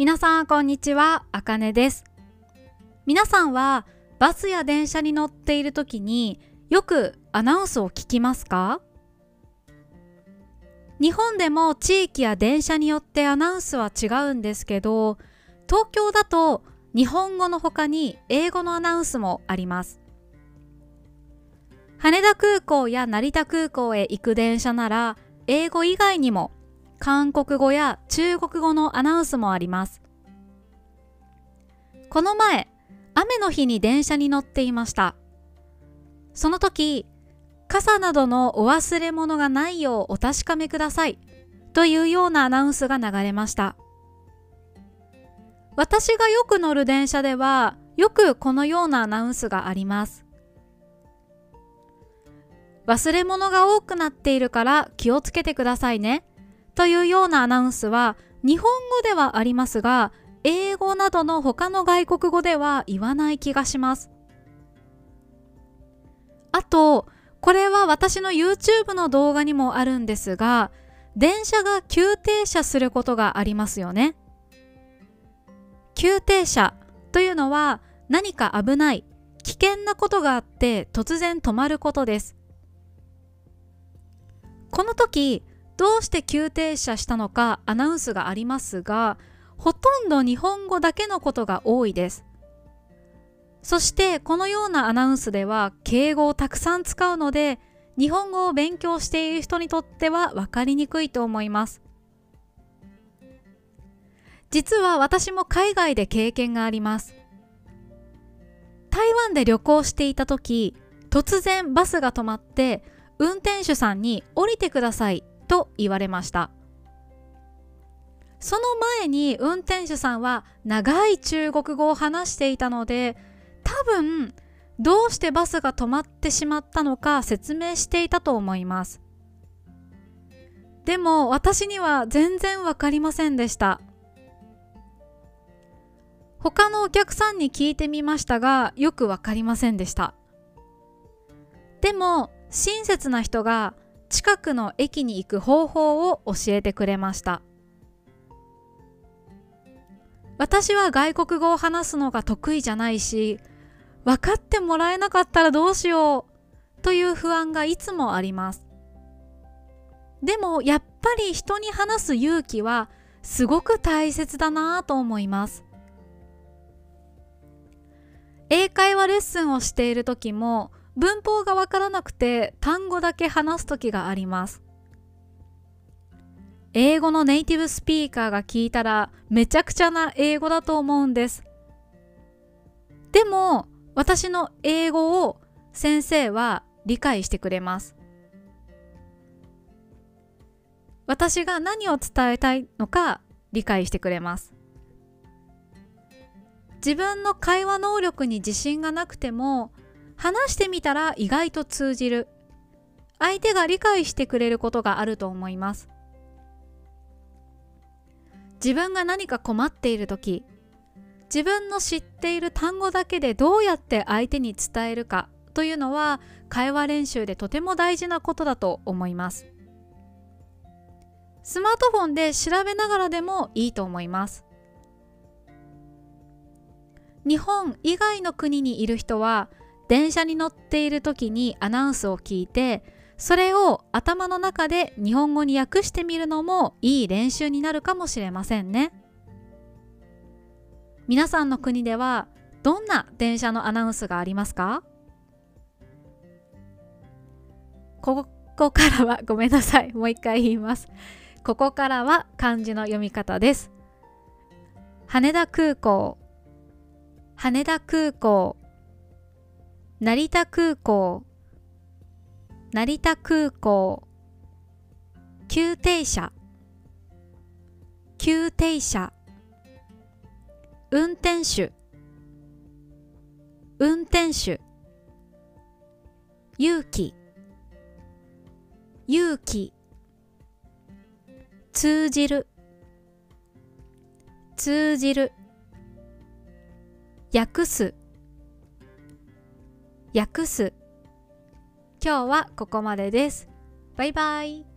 皆さんこんにちは、あかねです。皆さんはバスや電車に乗っている時によくアナウンスを聞きますか？日本でも地域や電車によってアナウンスは違うんですけど、東京だと日本語の他に英語のアナウンスもあります。羽田空港や成田空港へ行く電車なら英語以外にも韓国語や中国語のアナウンスもあります。この前、雨の日に電車に乗っていました。その時、傘などのお忘れ物がないようお確かめくださいというようなアナウンスが流れました。私がよく乗る電車ではよくこのようなアナウンスがあります。忘れ物が多くなっているから気をつけてくださいね。というようなアナウンスは日本語ではありますが英語などの他の外国語では言わない気がします。あと、これは私の YouTube の動画にもあるんですが、電車が急停車することがありますよね。急停車というのは何か危ない、危険なことがあって突然止まることです。この時、どうして急停車したのかアナウンスがありますが、ほとんど日本語だけのことが多いです。そしてこのようなアナウンスでは敬語をたくさん使うので日本語を勉強している人にとっては分かりにくいと思います。実は私も海外で経験があります。台湾で旅行していた時突然バスが止まって運転手さんに降りてくださいと言われました。その前に運転手さんは長い中国語を話していたので多分どうしてバスが止まってしまったのか説明していたと思います。でも私には全然わかりませんでした。他のお客さんに聞いてみましたがよくわかりませんでした。でも親切な人が近くの駅に行く方法を教えてくれました。私は外国語を話すのが得意じゃないし分かってもらえなかったらどうしようという不安がいつもあります。でもやっぱり人に話す勇気はすごく大切だなぁと思います。英会話レッスンをしている時も文法がわからなくて単語だけ話す時があります。英語のネイティブスピーカーが聞いたらめちゃくちゃな英語だと思うんです。でも私の英語を先生は理解してくれます。私が何を伝えたいのか理解してくれます。自分の会話能力に自信がなくても話してみたら意外と通じる。相手が理解してくれることがあると思います。自分が何か困っている時自分の知っている単語だけでどうやって相手に伝えるかというのは会話練習でとても大事なことだと思います。スマートフォンで調べながらでもいいと思います。日本以外の国にいる人は電車に乗っている時にアナウンスを聞いてそれを頭の中で日本語に訳してみるのもいい練習になるかもしれませんね。皆さんの国ではどんな電車のアナウンスがありますか？ここからは ごめんなさい。もう一回言います。ここからは漢字の読み方です。羽田空港。羽田空港。成田空港。成田空港。急停車。急停車。運転手。運転手。勇気。勇気。通じる。通じる。訳す。訳す今日はここまでです。バイバイ。